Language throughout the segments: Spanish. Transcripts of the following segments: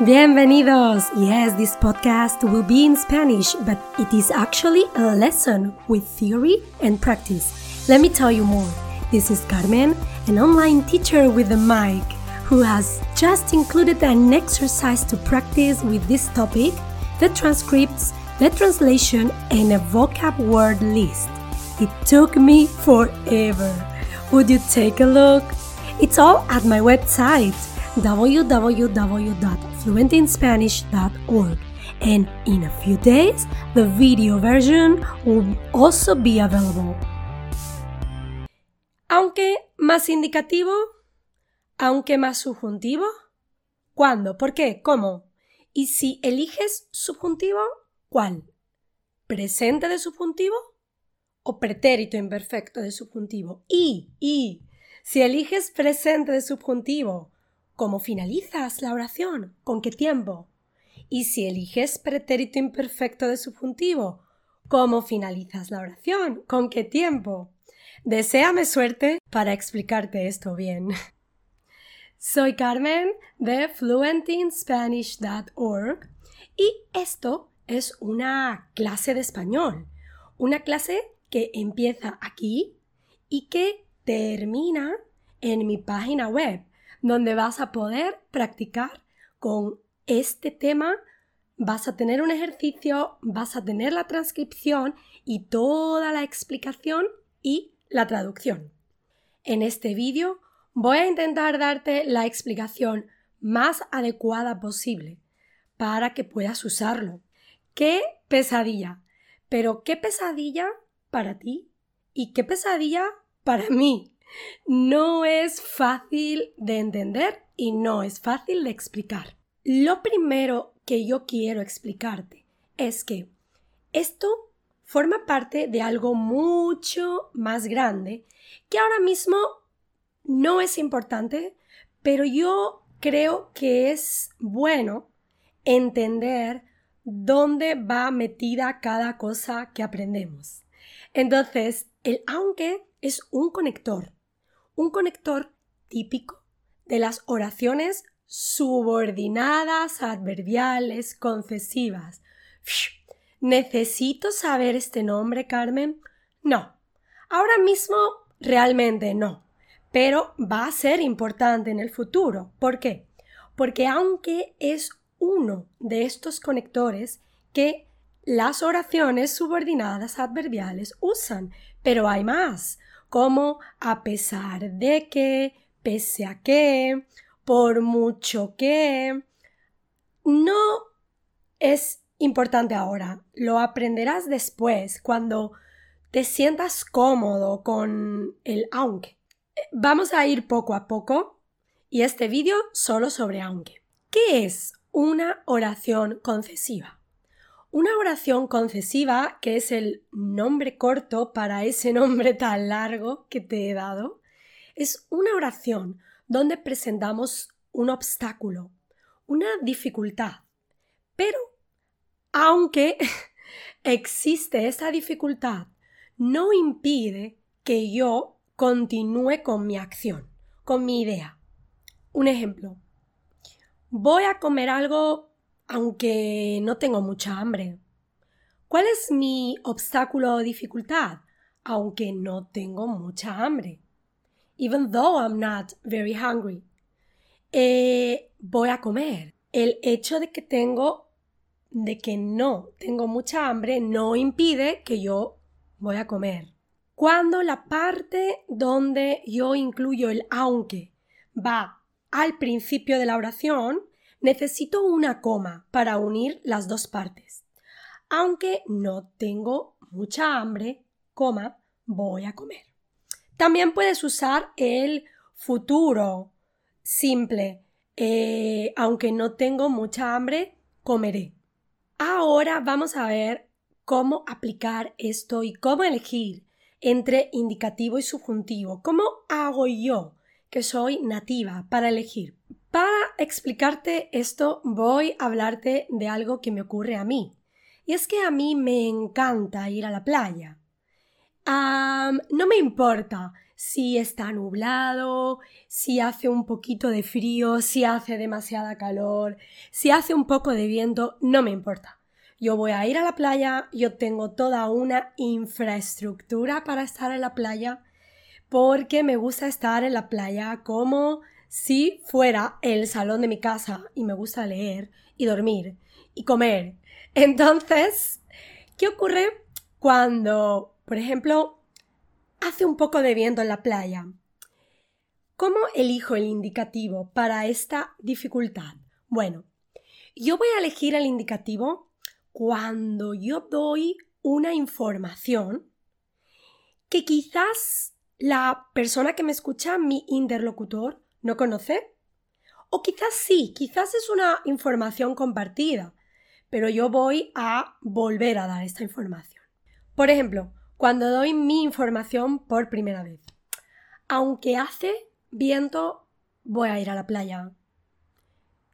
Bienvenidos! Yes, this podcast will be in Spanish, but it is actually a lesson with theory and practice. Let me tell you more. This is Carmen, an online teacher with a mic, who has just included an exercise to practice with this topic, the transcripts, the translation, and a vocab word list. It took me forever. Would you take a look? It's all at my website www.fluentinspanish.org and in a few days the video version will also be available. Aunque más indicativo, aunque más subjuntivo, ¿cuándo? ¿Por qué? ¿Cómo? Y si eliges subjuntivo, ¿cuál? ¿Presente de subjuntivo o pretérito imperfecto de subjuntivo? Y, y, si eliges presente de subjuntivo, ¿cómo finalizas la oración? ¿Con qué tiempo? Y si eliges pretérito imperfecto de subjuntivo, ¿cómo finalizas la oración? ¿Con qué tiempo? Deseame suerte para explicarte esto bien. Soy Carmen de fluentinspanish.org y esto es una clase de español, una clase que empieza aquí y que termina en mi página web, donde vas a poder practicar con este tema. Vas a tener un ejercicio, vas a tener la transcripción y toda la explicación y la traducción. En este vídeo voy a intentar darte la explicación más adecuada posible para que puedas usarlo. ¡Qué pesadilla! Pero qué pesadilla para ti y qué pesadilla para mí. No es fácil de entender y no es fácil de explicar. Lo primero que yo quiero explicarte es que esto forma parte de algo mucho más grande que ahora mismo no es importante, pero yo creo que es bueno entender dónde va metida cada cosa que aprendemos. Entonces, el aunque es un conector, un conector típico de las oraciones subordinadas, adverbiales, concesivas. ¿Necesito saber este nombre, Carmen? No. Ahora mismo realmente no. Pero va a ser importante en el futuro. ¿Por qué? Porque aunque es uno de estos conectores que las oraciones subordinadas adverbiales usan, pero hay más como a pesar de que, pese a que, por mucho que. No es importante ahora, lo aprenderás después, cuando te sientas cómodo con el aunque. Vamos a ir poco a poco y este vídeo solo sobre aunque. ¿Qué es una oración concesiva? Una oración concesiva, que es el nombre corto para ese nombre tan largo que te he dado, es una oración donde presentamos un obstáculo, una dificultad. Pero, aunque existe esa dificultad, no impide que yo continúe con mi acción, con mi idea. Un ejemplo. Voy a comer algo aunque no tengo mucha hambre. ¿Cuál es mi obstáculo o dificultad? Aunque no tengo mucha hambre. Even though I'm not very hungry. Eh, voy a comer. El hecho de que tengo, de que no tengo mucha hambre, no impide que yo voy a comer. Cuando la parte donde yo incluyo el aunque va al principio de la oración, necesito una coma para unir las dos partes. Aunque no tengo mucha hambre, coma, voy a comer. También puedes usar el futuro simple. Eh, aunque no tengo mucha hambre, comeré. Ahora vamos a ver cómo aplicar esto y cómo elegir entre indicativo y subjuntivo. ¿Cómo hago yo, que soy nativa, para elegir? Para explicarte esto voy a hablarte de algo que me ocurre a mí. Y es que a mí me encanta ir a la playa. no me importa si está nublado, si hace un poquito de frío, si hace demasiada calor, si hace un poco de viento, no me importa. Yo voy a ir a la playa, yo tengo toda una infraestructura para estar en la playa, porque me gusta estar en la playa como si fuera el salón de mi casa y me gusta leer y dormir y comer. Entonces, ¿qué ocurre cuando, por ejemplo, hace un poco de viento en la playa? ¿Cómo elijo el indicativo para esta dificultad? Bueno, yo voy a elegir el indicativo cuando yo doy una información que quizás la persona que me escucha, mi interlocutor, no conoce. O quizás sí, quizás es una información compartida, pero yo voy a volver a dar esta información. Por ejemplo, cuando doy mi información por primera vez. Aunque hace viento, voy a ir a la playa.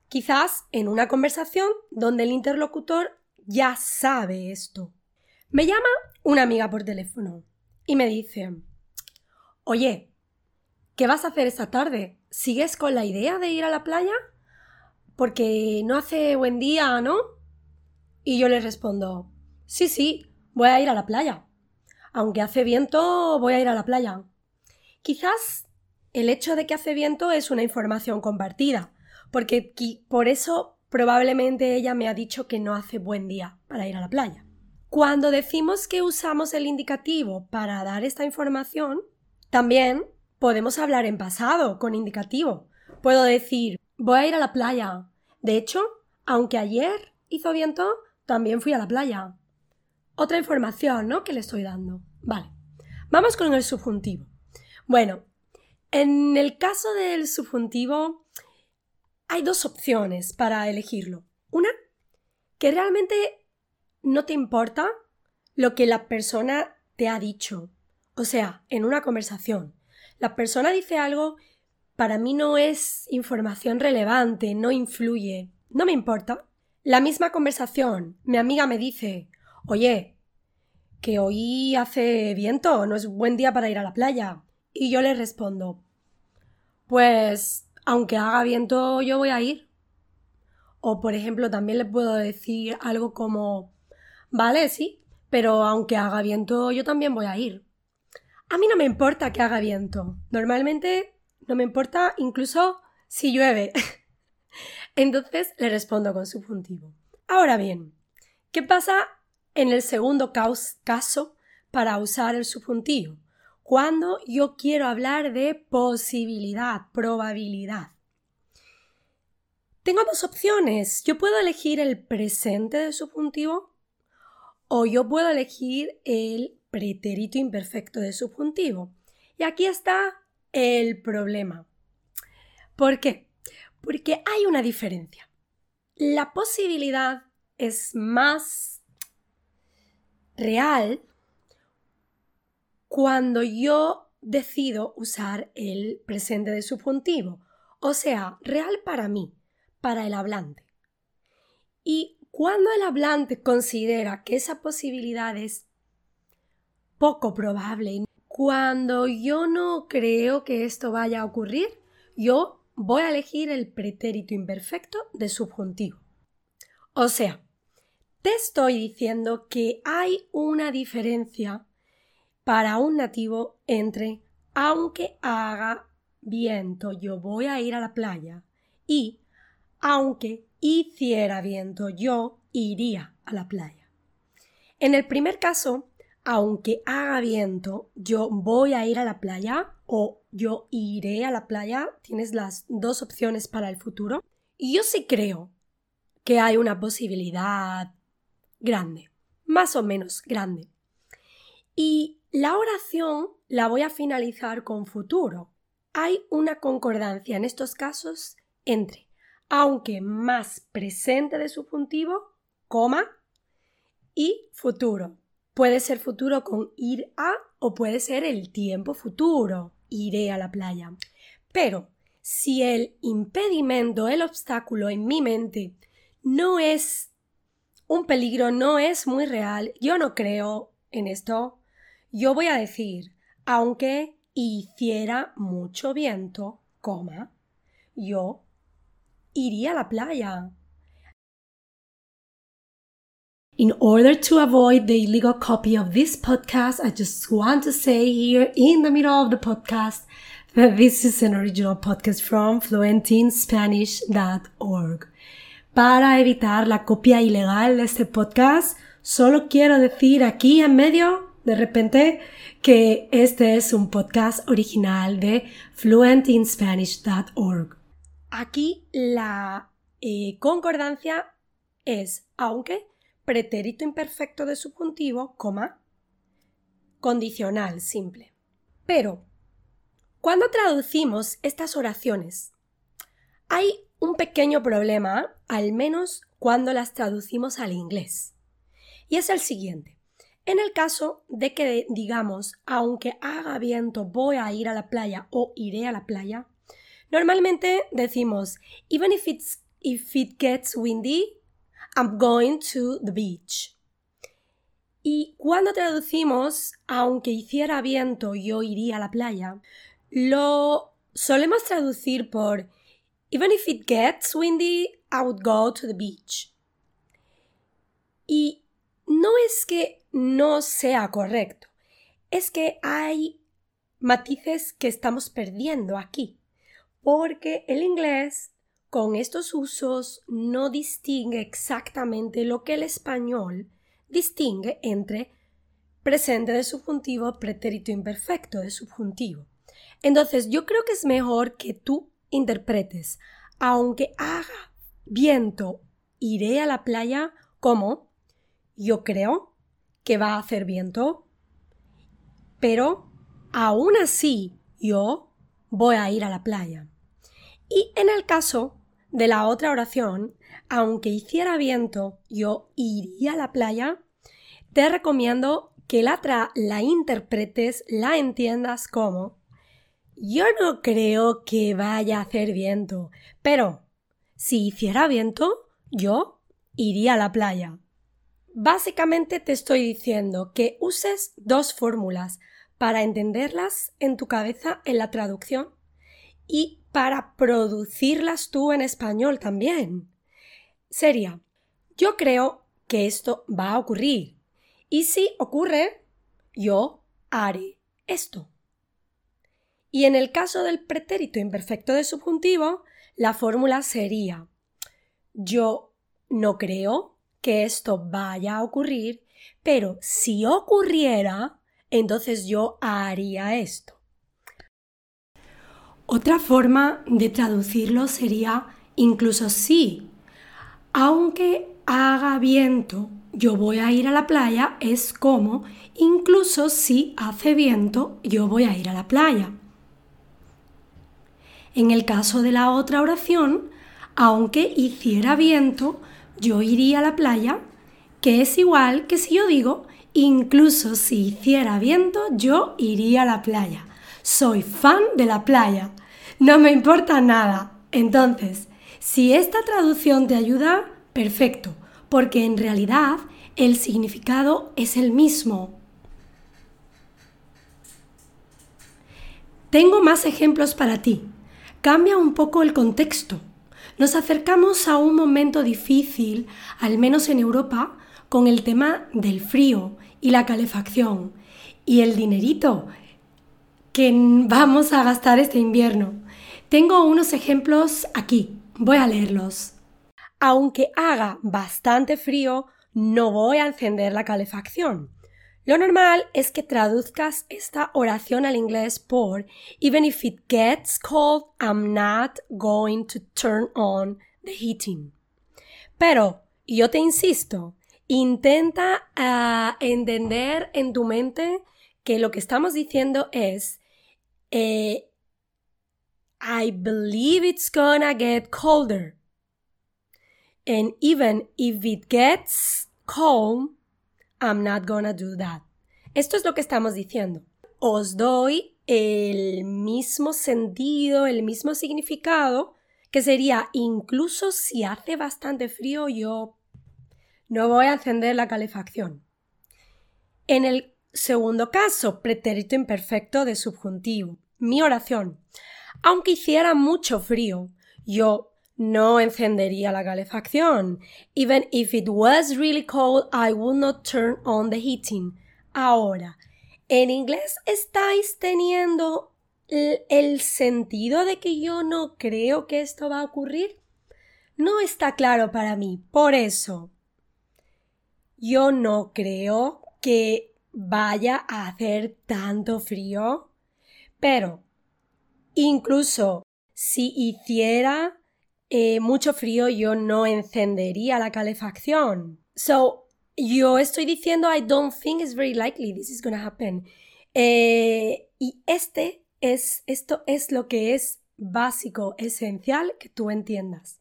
Quizás en una conversación donde el interlocutor ya sabe esto. Me llama una amiga por teléfono y me dice, oye, ¿qué vas a hacer esta tarde? ¿Sigues con la idea de ir a la playa? Porque no hace buen día, ¿no? Y yo le respondo, sí, sí, voy a ir a la playa. Aunque hace viento, voy a ir a la playa. Quizás el hecho de que hace viento es una información compartida, porque por eso probablemente ella me ha dicho que no hace buen día para ir a la playa. Cuando decimos que usamos el indicativo para dar esta información, también podemos hablar en pasado con indicativo. Puedo decir, voy a ir a la playa. De hecho, aunque ayer hizo viento, también fui a la playa. Otra información, ¿no? Que le estoy dando. Vale. Vamos con el subjuntivo. Bueno, en el caso del subjuntivo, hay dos opciones para elegirlo. Una, que realmente no te importa lo que la persona te ha dicho. O sea, en una conversación. La persona dice algo, para mí no es información relevante, no influye, no me importa. La misma conversación, mi amiga me dice, oye, que hoy hace viento, no es buen día para ir a la playa. Y yo le respondo, pues aunque haga viento, yo voy a ir. O, por ejemplo, también le puedo decir algo como, vale, sí, pero aunque haga viento, yo también voy a ir. A mí no me importa que haga viento. Normalmente no me importa incluso si llueve. Entonces le respondo con subjuntivo. Ahora bien, ¿qué pasa en el segundo caso para usar el subjuntivo? cuando yo quiero hablar de posibilidad, probabilidad. Tengo dos opciones. Yo puedo elegir el presente del subjuntivo o yo puedo elegir el pretérito imperfecto de subjuntivo. Y aquí está el problema. ¿Por qué? Porque hay una diferencia. La posibilidad es más real cuando yo decido usar el presente de subjuntivo, o sea, real para mí, para el hablante. Y cuando el hablante considera que esa posibilidad es poco probable, cuando yo no creo que esto vaya a ocurrir, yo voy a elegir el pretérito imperfecto de subjuntivo. O sea, te estoy diciendo que hay una diferencia para un nativo entre aunque haga viento yo voy a ir a la playa y aunque hiciera viento yo iría a la playa. En el primer caso, aunque haga viento yo voy a ir a la playa o yo iré a la playa, tienes las dos opciones para el futuro. Y yo sí creo que hay una posibilidad grande, más o menos grande. Y la oración la voy a finalizar con futuro. Hay una concordancia en estos casos entre aunque más presente de subjuntivo, coma, y futuro. Puede ser futuro con ir a o puede ser el tiempo futuro, iré a la playa. Pero si el impedimento, el obstáculo en mi mente no es un peligro, no es muy real, yo no creo en esto, yo voy a decir, aunque hiciera mucho viento, coma, yo iría a la playa. In order to avoid the illegal copy of this podcast, I just want to say here in the middle of the podcast that this is an original podcast from fluentinspanish.org. Para evitar la copia ilegal de este podcast, solo quiero decir aquí en medio, de repente, que este es un podcast original de fluentinspanish.org. Aquí la eh, concordancia es aunque pretérito imperfecto de subjuntivo, coma, condicional simple. Pero, cuando traducimos estas oraciones, hay un pequeño problema, al menos cuando las traducimos al inglés. Y es el siguiente. En el caso de que digamos, aunque haga viento, voy a ir a la playa o iré a la playa, normalmente decimos, even if, it's, if it gets windy, I'm going to the beach. Y cuando traducimos, aunque hiciera viento, yo iría a la playa, lo solemos traducir por Even if it gets windy, I would go to the beach. Y no es que no sea correcto, es que hay matices que estamos perdiendo aquí, porque el inglés con estos usos no distingue exactamente lo que el español distingue entre presente de subjuntivo, pretérito imperfecto de subjuntivo. Entonces, yo creo que es mejor que tú interpretes, aunque haga viento, iré a la playa como yo creo que va a hacer viento, pero aún así yo voy a ir a la playa. Y en el caso de la otra oración, aunque hiciera viento, yo iría a la playa, te recomiendo que la, la interpretes, la entiendas como yo no creo que vaya a hacer viento, pero si hiciera viento, yo iría a la playa. Básicamente te estoy diciendo que uses dos fórmulas para entenderlas en tu cabeza en la traducción y para producirlas tú en español también. Sería, yo creo que esto va a ocurrir. Y si ocurre, yo haré esto. Y en el caso del pretérito imperfecto de subjuntivo, la fórmula sería yo no creo que esto vaya a ocurrir, pero si ocurriera, entonces yo haría esto. Otra forma de traducirlo sería incluso si, aunque haga viento, yo voy a ir a la playa, es como incluso si hace viento, yo voy a ir a la playa. En el caso de la otra oración, aunque hiciera viento, yo iría a la playa, que es igual que si yo digo, incluso si hiciera viento, yo iría a la playa. Soy fan de la playa no me importa nada. Entonces, si esta traducción te ayuda, perfecto, porque en realidad el significado es el mismo. Tengo más ejemplos para ti. Cambia un poco el contexto. Nos acercamos a un momento difícil, al menos en Europa, con el tema del frío y la calefacción y el dinerito que vamos a gastar este invierno. Tengo unos ejemplos aquí, voy a leerlos. Aunque haga bastante frío, no voy a encender la calefacción. Lo normal es que traduzcas esta oración al inglés por Even if it gets cold, I'm not going to turn on the heating. Pero, yo te insisto, intenta ah, entender en tu mente que lo que estamos diciendo es eh, I believe it's gonna get colder. And even if it gets cold, I'm not gonna do that. Esto es lo que estamos diciendo. Os doy el mismo sentido, el mismo significado, que sería incluso si hace bastante frío, yo no voy a encender la calefacción. En el segundo caso, pretérito imperfecto de subjuntivo. Mi oración. Aunque hiciera mucho frío, yo no encendería la calefacción. Even if it was really cold, I would not turn on the heating. Ahora, en inglés estáis teniendo el sentido de que yo no creo que esto va a ocurrir. No está claro para mí. Por eso, yo no creo que vaya a hacer tanto frío, pero incluso si hiciera eh, mucho frío, yo no encendería la calefacción. So, yo estoy diciendo I don't think it's very likely this is gonna happen. Eh, y este es, esto es lo que es básico, esencial que tú entiendas.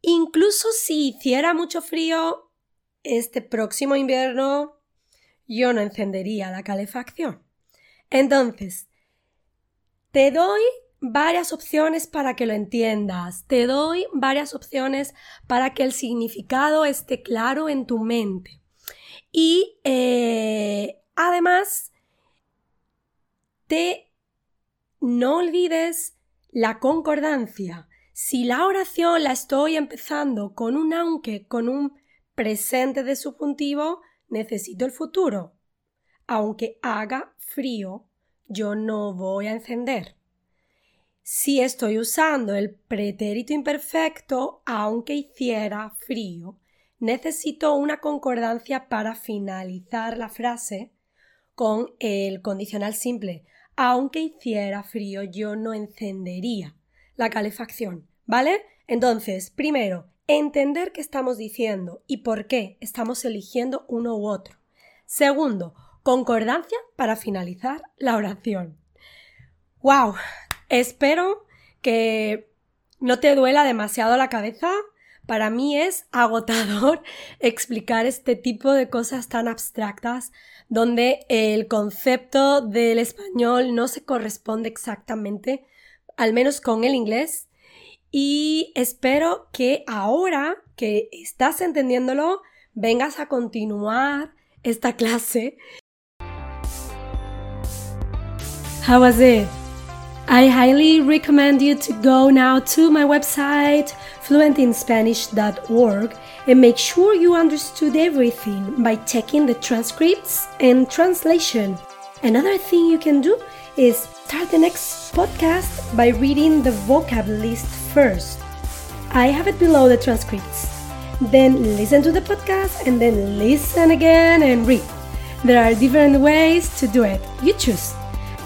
Incluso si hiciera mucho frío este próximo invierno, yo no encendería la calefacción. Entonces, te doy varias opciones para que lo entiendas. Te doy varias opciones para que el significado esté claro en tu mente. Y eh, además, te no olvides la concordancia. Si la oración la estoy empezando con un aunque, con un presente de subjuntivo, necesito el futuro. Aunque haga frío, yo no voy a encender. Si estoy usando el pretérito imperfecto, aunque hiciera frío, necesito una concordancia para finalizar la frase con el condicional simple. Aunque hiciera frío, yo no encendería la calefacción. ¿Vale? Entonces, primero, entender qué estamos diciendo y por qué estamos eligiendo uno u otro. Segundo, concordancia para finalizar la oración. ¡Wow! Espero que no te duela demasiado la cabeza. Para mí es agotador explicar este tipo de cosas tan abstractas donde el concepto del español no se corresponde exactamente, al menos con el inglés. Y espero que ahora que estás entendiéndolo, vengas a continuar esta clase. How was it? I highly recommend you to go now to my website fluentinspanish.org and make sure you understood everything by checking the transcripts and translation. Another thing you can do is start the next podcast by reading the vocab list first. I have it below the transcripts. Then listen to the podcast and then listen again and read. There are different ways to do it. You choose.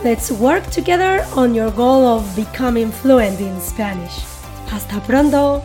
Let's work together on your goal of becoming fluent in Spanish. Hasta pronto!